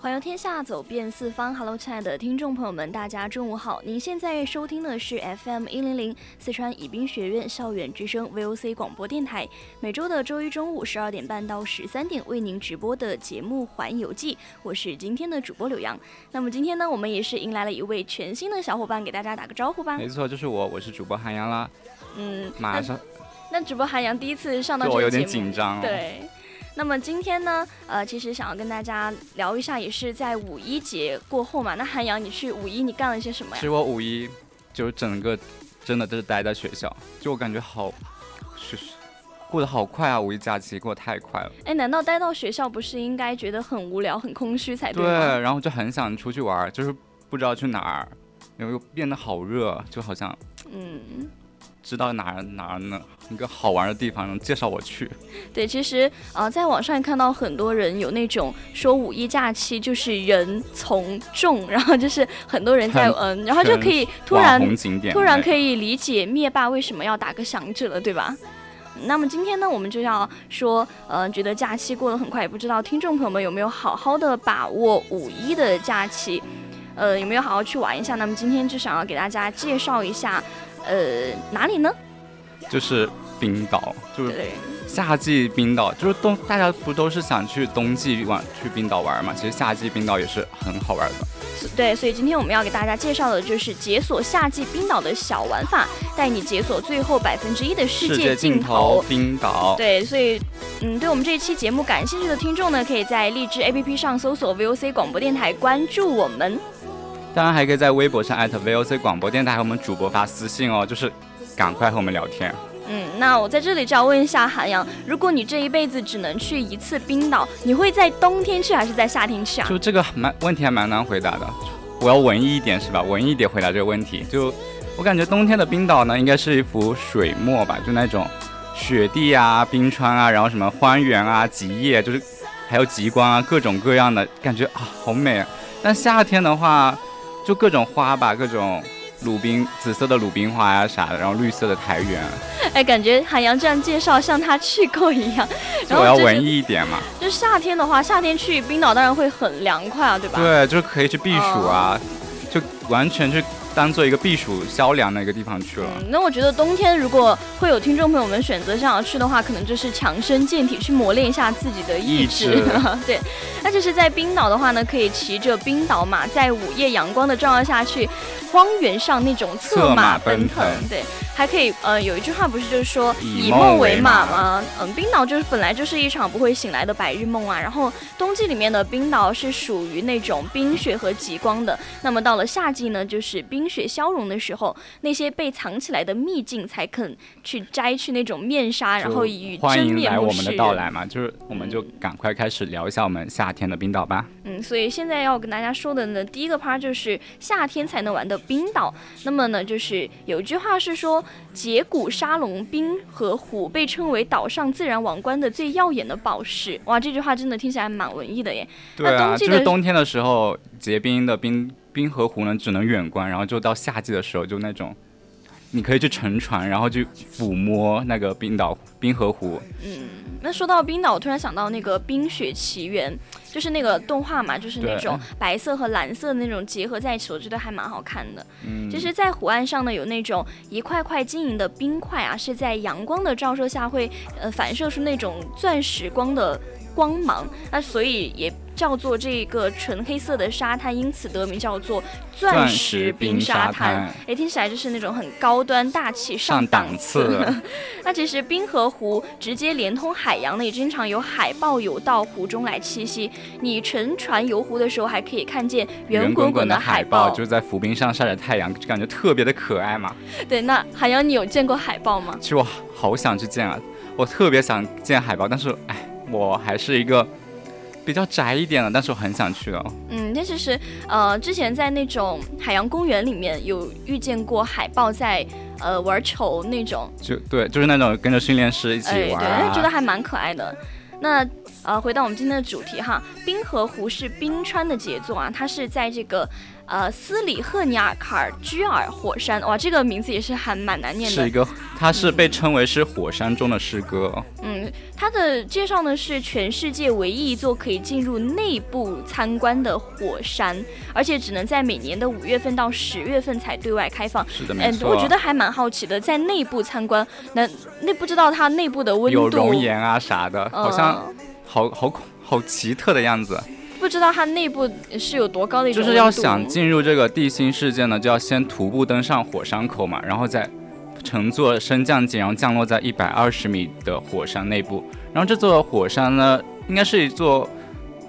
环游天下，走遍四方。Hello，亲爱的听众朋友们，大家中午好！您现在收听的是 FM 一零零四川宜宾学院校园之声 VOC 广播电台，每周的周一中午十二点半到十三点为您直播的节目《环游记》，我是今天的主播柳阳。那么今天呢，我们也是迎来了一位全新的小伙伴，给大家打个招呼吧。没错，就是我，我是主播韩阳啦。嗯，马上。那主播韩阳第一次上到这个节目，我有点紧张。对。那么今天呢，呃，其实想要跟大家聊一下，也是在五一节过后嘛。那韩阳，你去五一你干了些什么呀？其实我五一就整个真的都是待在学校，就我感觉好，是过得好快啊！五一假期过得太快了。哎，难道待到学校不是应该觉得很无聊、很空虚才对吗？对，然后就很想出去玩，就是不知道去哪儿，然后又变得好热，就好像嗯。知道哪儿哪儿呢？一个好玩的地方，能介绍我去。对，其实呃，在网上看到很多人有那种说五一假期就是人从众，然后就是很多人在嗯，然后就可以突然突然可以理解灭霸为什么要打个响指了，对吧？那么今天呢，我们就要说，呃，觉得假期过得很快，也不知道听众朋友们有没有好好的把握五一的假期，呃，有没有好好去玩一下？那么今天就想要给大家介绍一下。呃，哪里呢？就是冰岛，就是夏季冰岛，就是冬，大家不都是想去冬季玩去冰岛玩嘛？其实夏季冰岛也是很好玩的。对，所以今天我们要给大家介绍的就是解锁夏季冰岛的小玩法，带你解锁最后百分之一的世界尽头——冰岛。对，所以，嗯，对我们这一期节目感兴趣的听众呢，可以在荔枝 APP 上搜索 VOC 广播电台，关注我们。当然还可以在微博上艾特 VOC 广播电台和我们主播发私信哦，就是赶快和我们聊天。嗯，那我在这里就要问一下韩阳，如果你这一辈子只能去一次冰岛，你会在冬天去还是在夏天去啊？就这个蛮问题还蛮难回答的，我要文艺一点是吧？文艺一点回答这个问题。就我感觉冬天的冰岛呢，应该是一幅水墨吧，就那种雪地啊、冰川啊，然后什么荒原啊、极夜，就是还有极光啊，各种各样的感觉啊，好美。啊但夏天的话。就各种花吧，各种鲁冰，紫色的鲁冰花呀啥的，然后绿色的苔原。哎，感觉海洋这样介绍像他去过一样。我要文艺一点嘛。就夏天的话，夏天去冰岛当然会很凉快啊，对吧？对，就是可以去避暑啊，就完全去。当做一个避暑消凉的一个地方去了。那我觉得冬天如果会有听众朋友们选择想要去的话，可能就是强身健体，去磨练一下自己的意志。对，那就是在冰岛的话呢，可以骑着冰岛马，在午夜阳光的照耀下去，荒原上那种策马奔腾。对。还可以，呃，有一句话不是就是说以梦为马吗？嗯，冰岛就是本来就是一场不会醒来的白日梦啊。然后冬季里面的冰岛是属于那种冰雪和极光的。那么到了夏季呢，就是冰雪消融的时候，那些被藏起来的秘境才肯去摘去那种面纱，然后与真面目示人。到来嘛，就是我们就赶快开始聊一下我们夏天的冰岛吧。嗯，所以现在要跟大家说的呢，第一个 part 就是夏天才能玩的冰岛。那么呢，就是有一句话是说。节骨沙龙冰和湖被称为岛上自然王冠的最耀眼的宝石。哇，这句话真的听起来蛮文艺的耶。对啊，就是冬天的时候结冰的冰冰河湖呢，只能远观，然后就到夏季的时候就那种。你可以去乘船，然后去抚摸那个冰岛冰河湖。嗯，那说到冰岛，我突然想到那个《冰雪奇缘》，就是那个动画嘛，就是那种白色和蓝色的那种结合在一起，我觉得还蛮好看的。嗯，就是，在湖岸上呢，有那种一块块晶莹的冰块啊，是在阳光的照射下会呃反射出那种钻石光的光芒，那所以也。叫做这个纯黑色的沙滩，因此得名叫做钻石冰沙滩。哎，听起来就是那种很高端大气、上档次。那其实冰河湖直接连通海洋呢，也经常有海豹游到湖中来栖息。你乘船游湖的时候，还可以看见圆滚滚的海豹，就是在浮冰上晒着太阳，就感觉特别的可爱嘛。对，那海洋，你有见过海豹吗？其实我好想去见啊，我特别想见海豹，但是哎，我还是一个比较宅一点了，但是我很想去哦。嗯，那其实呃，之前在那种海洋公园里面有遇见过海豹在呃玩球那种，就对，就是那种跟着训练师一起玩，对，觉得还蛮可爱的。那呃，回到我们今天的主题哈，冰河湖是冰川的杰作啊，它是在这个。呃，斯里赫尼尔卡尔居尔火山，哇，这个名字也是还蛮难念的。是一个，它是被称为是火山中的诗歌。嗯，它的介绍呢是全世界唯一一座可以进入内部参观的火山，而且只能在每年的五月份到十月份才对外开放。是的，没错。我觉得还蛮好奇的，在内部参观，那那不知道它内部的温度有熔岩啊啥的，好像好好好奇特的样子。不知道它内部是有多高的一种就是要想进入这个地心世界呢，就要先徒步登上火山口嘛，然后再乘坐升降机，然后降落在一百二十米的火山内部。然后这座火山呢，应该是一座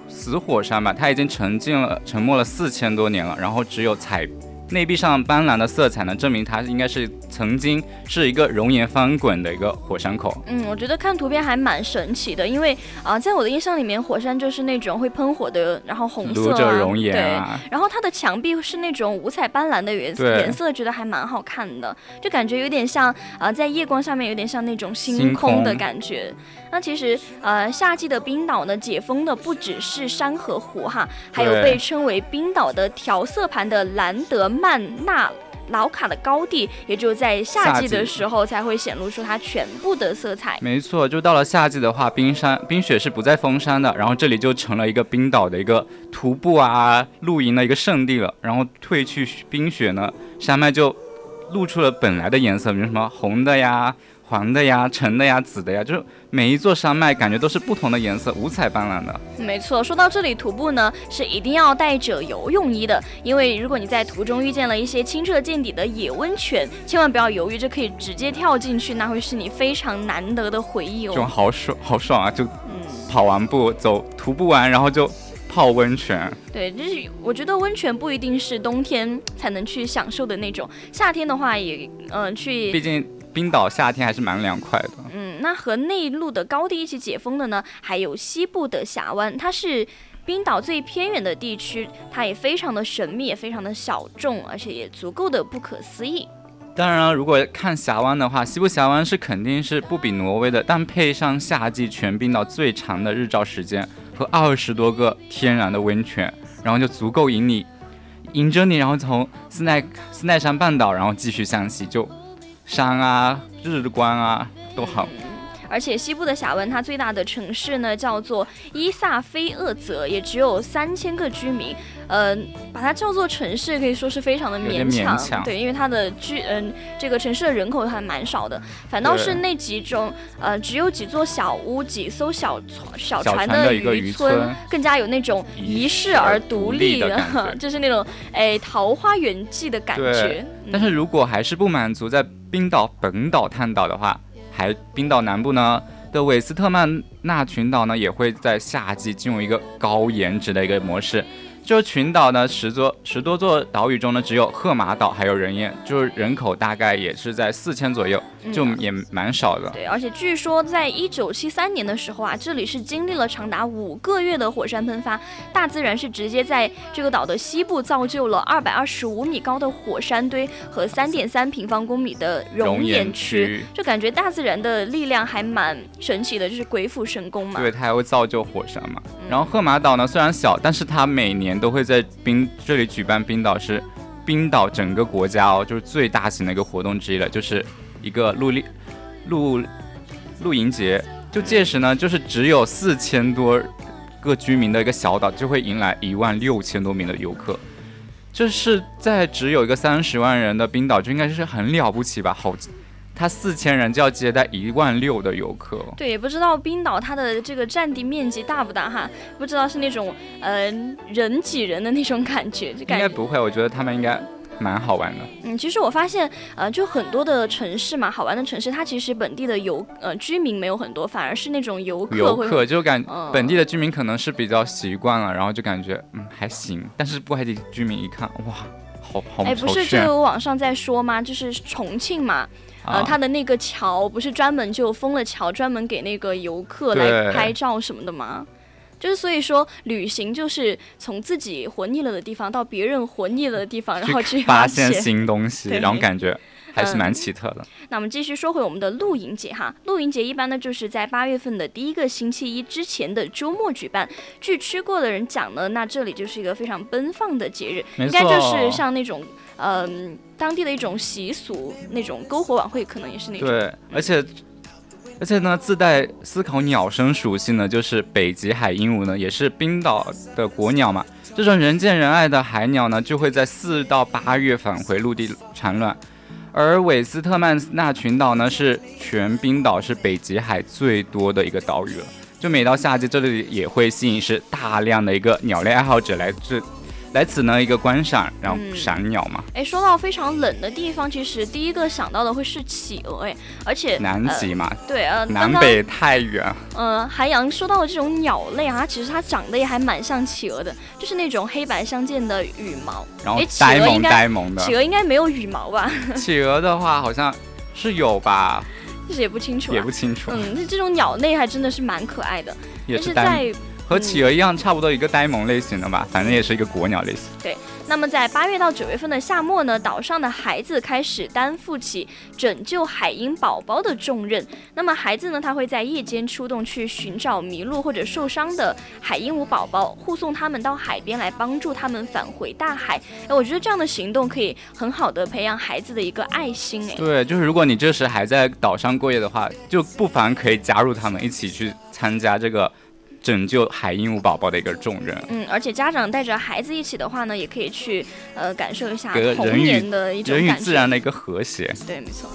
死火山吧，它已经沉浸了、沉没了四千多年了，然后只有彩。内壁上斑斓的色彩呢，证明它应该是曾经是一个熔岩翻滚的一个火山口。嗯，我觉得看图片还蛮神奇的，因为啊，在我的印象里面，火山就是那种会喷火的，然后红色啊，熔岩啊，然后它的墙壁是那种五彩斑斓的颜色，颜色觉得还蛮好看的，就感觉有点像啊，在夜光下面有点像那种星空的感觉。那其实，呃，夏季的冰岛呢，解封的不只是山和湖哈，还有被称为冰岛的调色盘的兰德曼纳劳卡的高地，也就在夏季的时候才会显露出它全部的色彩。没错，就到了夏季的话，冰山冰雪是不再封山的，然后这里就成了一个冰岛的一个徒步啊、露营的一个圣地了。然后褪去冰雪呢，山脉就露出了本来的颜色，比如什么红的呀。黄的呀，橙的呀，紫的呀，就是每一座山脉感觉都是不同的颜色，五彩斑斓的。没错，说到这里，徒步呢是一定要带着游泳衣的，因为如果你在途中遇见了一些清澈见底的野温泉，千万不要犹豫，这可以直接跳进去，那会是你非常难得的回忆哦。就好爽，好爽啊！就跑完步走徒步完，然后就泡温泉。对，就是我觉得温泉不一定是冬天才能去享受的那种，夏天的话也嗯去。毕竟。冰岛夏天还是蛮凉快的。嗯，那和内陆的高地一起解封的呢，还有西部的峡湾，它是冰岛最偏远的地区，它也非常的神秘，也非常的小众，而且也足够的不可思议。当然了，如果看峡湾的话，西部峡湾是肯定是不比挪威的，但配上夏季全冰岛最长的日照时间和二十多个天然的温泉，然后就足够引你，引着你，然后从斯奈斯奈山半岛，然后继续向西就。山啊，日光啊，都好。而且西部的峡湾，它最大的城市呢叫做伊萨菲厄泽，也只有三千个居民。呃，把它叫做城市，可以说是非常的勉强。对，因为它的居，嗯，这个城市的人口还蛮少的。反倒是那几种，呃，只有几座小屋、几艘小船小船的渔村，更加有那种遗世而独立的，就是那种哎桃花源记的感觉。但是如果还是不满足在冰岛本岛探岛的话，还冰岛南部呢？的韦斯特曼纳群岛呢，也会在夏季进入一个高颜值的一个模式。就群岛呢，十座十多座岛屿中呢，只有赫马岛还有人烟，就是人口大概也是在四千左右，就也蛮少的。对，而且据说在一九七三年的时候啊，这里是经历了长达五个月的火山喷发，大自然是直接在这个岛的西部造就了二百二十五米高的火山堆和三点三平方公里的熔岩区，就感觉大自然的力量还蛮神奇的，就是鬼斧神工嘛。对，它还会造就火山嘛。然后赫马岛呢，虽然小，但是它每年都会在冰这里举办冰岛是冰岛整个国家哦，就是最大型的一个活动之一了，就是一个露丽露露营节。就届时呢，就是只有四千多个居民的一个小岛，就会迎来一万六千多名的游客。这是在只有一个三十万人的冰岛，就应该是很了不起吧？好。它四千人就要接待一万六的游客。对，也不知道冰岛它的这个占地面积大不大哈？不知道是那种呃人挤人的那种感觉，就感觉应该不会，我觉得他们应该。蛮好玩的，嗯，其实我发现，呃，就很多的城市嘛，好玩的城市，它其实本地的游呃居民没有很多，反而是那种游客游客就感本地的居民可能是比较习惯了，然后就感觉嗯还行，但是外地居民一看，哇，好好哎，不是就有网上在说吗？就是重庆嘛，呃，它的那个桥不是专门就封了桥，专门给那个游客来拍照什么的吗？就是所以说，旅行就是从自己活腻了的地方到别人活腻了的地方，然后去发现新东西，然后感觉还是蛮奇特的。那我们继续说回我们的露营节哈，露营节一般呢就是在八月份的第一个星期一之前的周末举办。据吃过的人讲呢，那这里就是一个非常奔放的节日，应该就是像那种嗯当地的一种习俗，那种篝火晚会可能也是那种。对，而且。而且呢，自带思考鸟声属性呢，就是北极海鹦鹉呢，也是冰岛的国鸟嘛。这种人见人爱的海鸟呢，就会在四到八月返回陆地产卵。而韦斯特曼纳群岛呢，是全冰岛是北极海最多的一个岛屿了。就每到夏季，这里也会吸引是大量的一个鸟类爱好者来这。来此呢，一个观赏，然后赏鸟嘛。哎，说到非常冷的地方，其实第一个想到的会是企鹅，哎，而且南极嘛，对，呃，南北太远。嗯，韩阳说到的这种鸟类啊，其实它长得也还蛮像企鹅的，就是那种黑白相间的羽毛，然后呆萌呆萌的。企鹅应该没有羽毛吧？企鹅的话好像是有吧，其实也不清楚，也不清楚。嗯，那这种鸟类还真的是蛮可爱的，也是在。和企鹅一样，差不多一个呆萌类型的吧，反正也是一个国鸟类型。对。那么在八月到九月份的夏末呢，岛上的孩子开始担负起拯救海鹰宝宝的重任。那么孩子呢，他会在夜间出动去寻找迷路或者受伤的海鹦鹉宝宝，护送他们到海边来帮助他们返回大海。哎，我觉得这样的行动可以很好的培养孩子的一个爱心。哎，对，就是如果你这时还在岛上过夜的话，就不妨可以加入他们一起去参加这个。拯救海鹦鹉宝宝的一个重任。嗯，而且家长带着孩子一起的话呢，也可以去呃感受一下童年的一种人与自然的一个和谐。对，没错。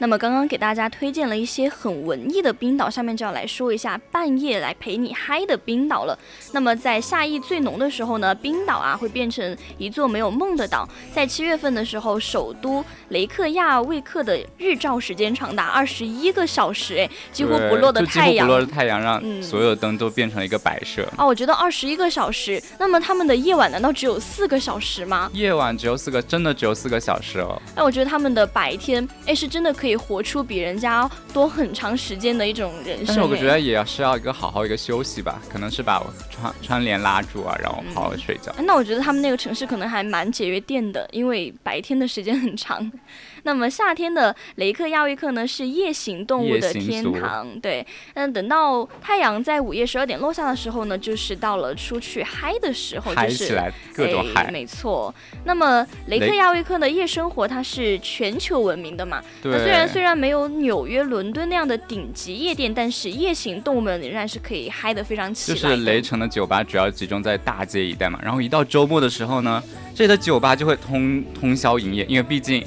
那么刚刚给大家推荐了一些很文艺的冰岛，下面就要来说一下半夜来陪你嗨的冰岛了。那么在夏意最浓的时候呢，冰岛啊会变成一座没有梦的岛。在七月份的时候，首都雷克亚未克的日照时间长达二十一个小时，哎，几乎不落的太阳，不落的太阳让所有灯都变成了一个摆设。啊，我觉得二十一个小时，那么他们的夜晚难道只有四个小时吗？夜晚只有四个，真的只有四个小时哦。哎，我觉得他们的白天，哎，是真的可以。可以活出比人家多很长时间的一种人生，但是我觉得也要是要一个好好一个休息吧，可能是把窗窗帘拉住啊，然后好好睡觉。那我觉得他们那个城市可能还蛮节约电的，因为白天的时间很长。那么夏天的雷克亚维克呢，是夜行动物的天堂。对，嗯，等到太阳在午夜十二点落下的时候呢，就是到了出去嗨的时候，就是起来各种嗨。没错。那么雷克亚维克的夜生活，它是全球闻名的嘛？对。虽然虽然没有纽约、伦敦那样的顶级夜店，但是夜行动物们仍然是可以嗨得非常起来。就是雷城的酒吧主要集中在大街一带嘛，然后一到周末的时候呢，这里的酒吧就会通通宵营业，因为毕竟。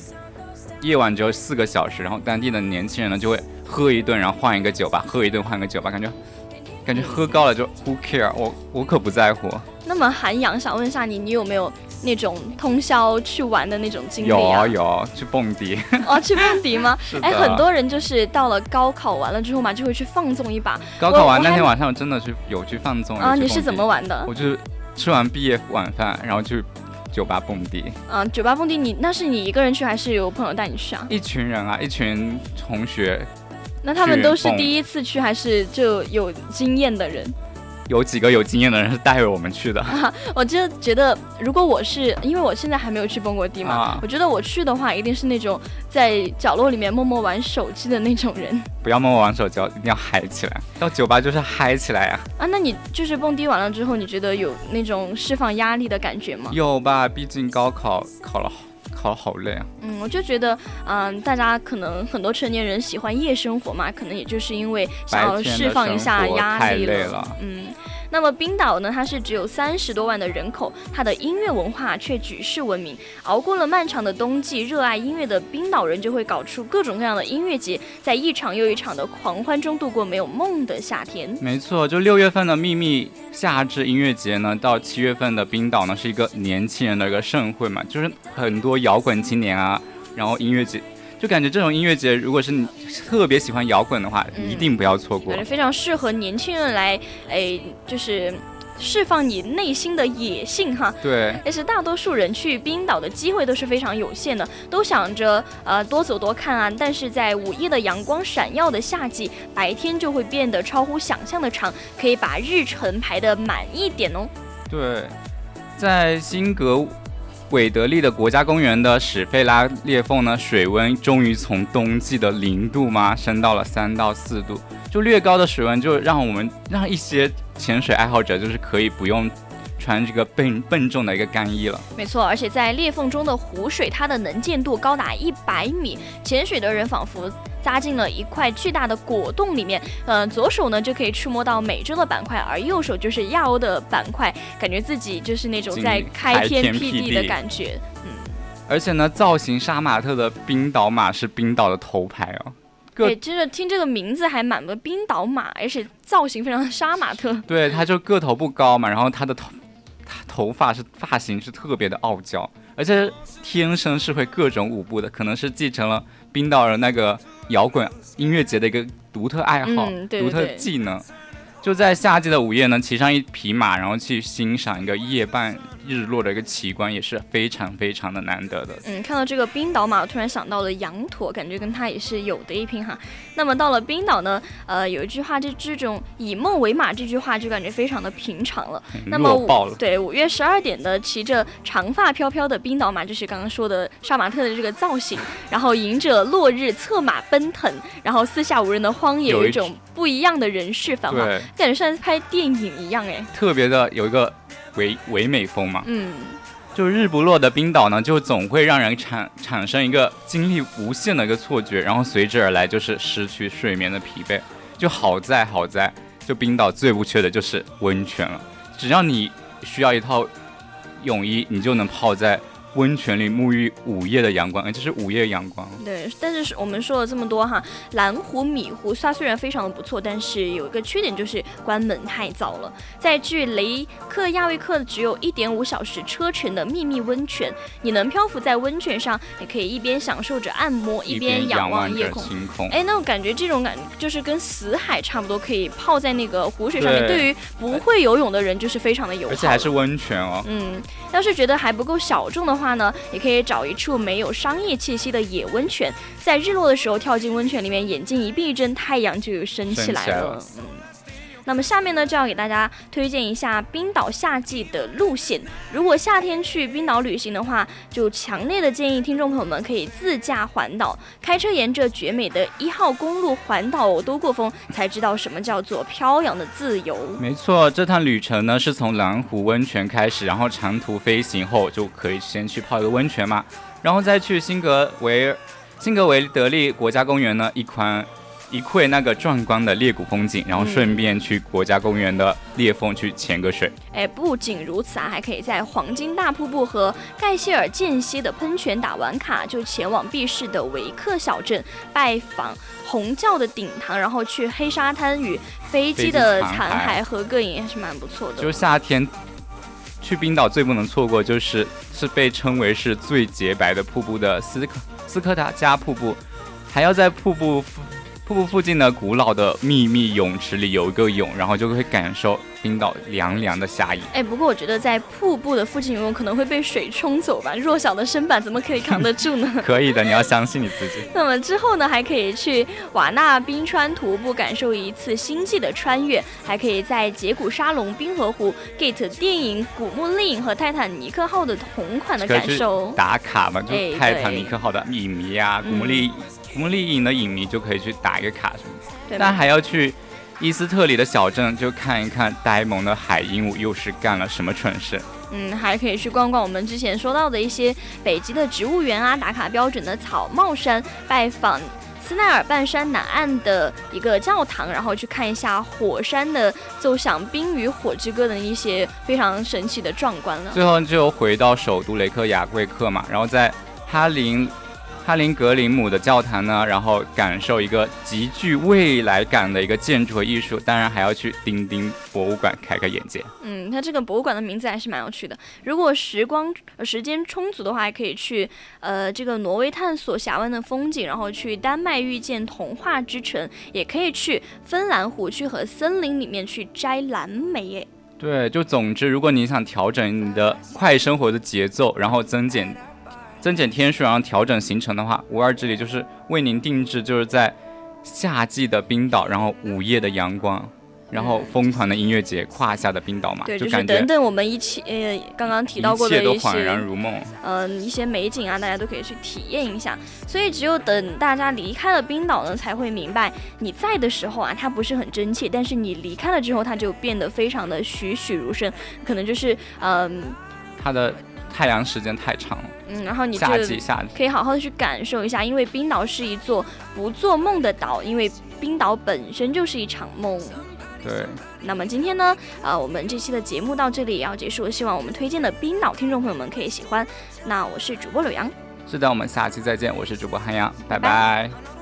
夜晚只有四个小时，然后当地的年轻人呢就会喝一顿，然后换一个酒吧，喝一顿换个酒吧，感觉感觉喝高了就 who care，我我可不在乎。那么韩阳想问一下你，你有没有那种通宵去玩的那种经历？有有，去蹦迪。哦，去蹦迪吗？哎，很多人就是到了高考完了之后嘛，就会去放纵一把。高考完那天晚上真的是有去放纵啊！你是怎么玩的？我就吃完毕业晚饭，然后去。酒吧蹦迪，嗯，酒吧蹦迪，你那是你一个人去还是有朋友带你去啊？一群人啊，一群同学那他们都是第一次去，还是就有经验的人？有几个有经验的人是带着我们去的。我就觉得，如果我是，因为我现在还没有去蹦过迪嘛，啊我觉得我去的话，一定是那种在角落里面默默玩手机的那种人不要默默玩手机，哦一定要嗨起来。到酒吧就是嗨起来呀、啊。那你就是蹦迪完了之后，你觉得有那种释放压力的感觉吗？有吧？毕竟高考考了好考好累啊。嗯，我就觉得，嗯、大家可能很多成年人喜欢夜生活嘛，可能也就是因为想要释放一下压力了嗯，那么冰岛呢，它是只有三十多万的人口，它的音乐文化却举世闻名。熬过了漫长的冬季，热爱音乐的冰岛人就会搞出各种各样的音乐节，在一场又一场的狂欢中度过没有梦的夏天。没错，就六月份的秘密夏至音乐节呢，到七月份的冰岛呢，是一个年轻人的一个盛会嘛，就是很多摇滚青年啊，然后音乐节，就感觉这种音乐节，如果是你特别喜欢摇滚的话，嗯一定不要错过感觉。非常适合年轻人来，哎，就是释放你内心的野性哈。对，但是大多数人去冰岛的机会都是非常有限的，都想着呃多走多看啊。但是在午夜的阳光闪耀的夏季，白天就会变得超乎想象的长，可以把日程排得满一点哦。对，在辛格韦德利的国家公园的史费拉裂缝呢，水温终于从冬季的零度嘛升到了三到四度，就略高的水温就让我们让一些潜水爱好者就是可以不用穿这个笨笨重的一个干衣了。没错，而且在裂缝中的湖水，它的能见度高达一百米，潜水的人仿佛扎进了一块巨大的果冻里面。呃，左手呢就可以触摸到美洲的板块，而右手就是亚欧的板块，感觉自己就是那种在开天辟地的感觉。嗯，而且呢，造型杀马特的冰岛马是冰岛的头牌哦。对，真的听这个名字还蛮的冰岛马，而且造型非常的杀马特。对，它就个头不高嘛，然后它的头，它头发是发型是特别的傲娇，而且天生是会各种舞步的，可能是继承了冰岛人那个摇滚音乐节的一个独特爱好、嗯对对独特技能。就在夏季的午夜呢，骑上一匹马，然后去欣赏一个夜半日落的一个奇观，也是非常非常的难得的。嗯，看到这个冰岛马，我突然想到了羊驼，感觉跟它也是有的一拼哈。那么到了冰岛呢，呃，有一句话，就这种以梦为马，这句话就感觉非常的平常了。那么五对五月十二点的骑着长发飘飘的冰岛马，就是刚刚说的杀马特的这个造型，然后迎着落日策马奔腾，然后四下无人的荒野，有一种不一样的人世繁华，对，感觉像在拍电影一样哎。特别的有一个唯唯美风嘛。嗯，就日不落的冰岛呢，就总会让人产产生一个精力无限的一个错觉，然后随之而来就是失去睡眠的疲惫。就好在好在，就冰岛最不缺的就是温泉了，只要你需要一套泳衣，你就能泡在温泉里沐浴午夜的阳光，哎，这是午夜阳光。对，但是我们说了这么多哈，蓝湖、米湖它虽然非常的不错，但是有一个缺点就是关门太早了。在距雷克亚未克只有一点五小时车程的秘密温泉，你能漂浮在温泉上，也可以一边享受着按摩，一边仰望夜空。哎，那我感觉这种感就是跟死海差不多，可以泡在那个湖水上面。对对于不会游泳的人，就是非常的友好。而且还是温泉哦，嗯，要是觉得还不够小众的话呢，也可以找一处没有商业气息的野温泉，在日落的时候跳进温泉里面，眼睛一闭一睁，太阳就有升起来了。升起来了嗯。那么下面呢，就要给大家推荐一下冰岛夏季的路线。如果夏天去冰岛旅行的话，就强烈的建议听众朋友们可以自驾环岛，开车沿着绝美的一号公路环岛都过风，才知道什么叫做飘扬的自由。没错，这趟旅程呢是从蓝湖温泉开始，然后长途飞行后就可以先去泡一个温泉嘛，然后再去辛格维辛格维德利国家公园呢一宽一窥那个壮观的裂谷风景，然后顺便去国家公园的裂缝去潜个水。哎，不仅如此啊，还可以在黄金大瀑布和盖谢尔间歇的喷泉打完卡，就前往避世的维克小镇拜访红教的顶堂，然后去黑沙滩与飞机的残残骸骸合个影，还是蛮不错的。就是夏天去冰岛最不能错过，就是是被称为是最洁白的瀑布的斯科斯科达加瀑布，还要在瀑布附瀑布附近的古老的秘密泳池里游一个泳，然后就会感受冰岛凉凉的夏意。哎，不过我觉得在瀑布的附近游泳可能会被水冲走吧，弱小的身板怎么可以扛得住呢？可以的，你要相信你自己。那么之后呢，还可以去瓦纳冰川徒步，感受一次星际的穿越，还可以在杰古沙龙、冰河湖、Gate 电影、古墓丽影和泰坦尼克号的同款的感受。打卡嘛，就泰坦尼克号的秘密啊，古墓丽古墓丽影的影迷就可以去打一个卡什么。但还要去伊斯特里的小镇，就看一看呆萌的海鹦鹉又是干了什么蠢事。嗯，还可以去逛逛我们之前说到的一些北极的植物园啊，打卡标准的草帽山，拜访斯奈尔半山南岸的一个教堂，然后去看一下火山的奏响《冰与火之歌》的一些非常神奇的壮观了。最后就回到首都雷克雅未克嘛，然后在哈林。哈林格林姆的教堂呢，然后感受一个极具未来感的一个建筑和艺术，当然还要去丁丁博物馆开开眼界。嗯，它这个博物馆的名字还是蛮有趣的。如果时光时间充足的话，还可以去呃这个挪威探索峡湾的风景，然后去丹麦遇见童话之城，也可以去芬兰湖区和森林里面去摘蓝莓。诶，对，就总之，如果你想调整你的快生活的节奏，然后增减。增减天数，然后调整行程的话，五二之旅就是为您定制，就是在夏季的冰岛，然后午夜的阳光，然后疯狂的音乐节，胯下的冰岛嘛，对，就是等等我们一起呃刚刚提到过的一些恍然如梦，嗯，一些美景啊，大家都可以去体验一下。所以只有等大家离开了冰岛呢，才会明白你在的时候啊，它不是很真切，但是你离开了之后，它就变得非常的栩栩如生，可能就是嗯，它的。太阳时间太长了，嗯，然后你夏季夏可以好好的去感受一下，因为冰岛是一座不做梦的岛，因为冰岛本身就是一场梦。对。那么今天呢，啊，我们这期的节目到这里也要结束，希望我们推荐的冰岛听众朋友们可以喜欢。那我是主播柳阳，是的，我们下期再见，我是主播韩阳，拜拜。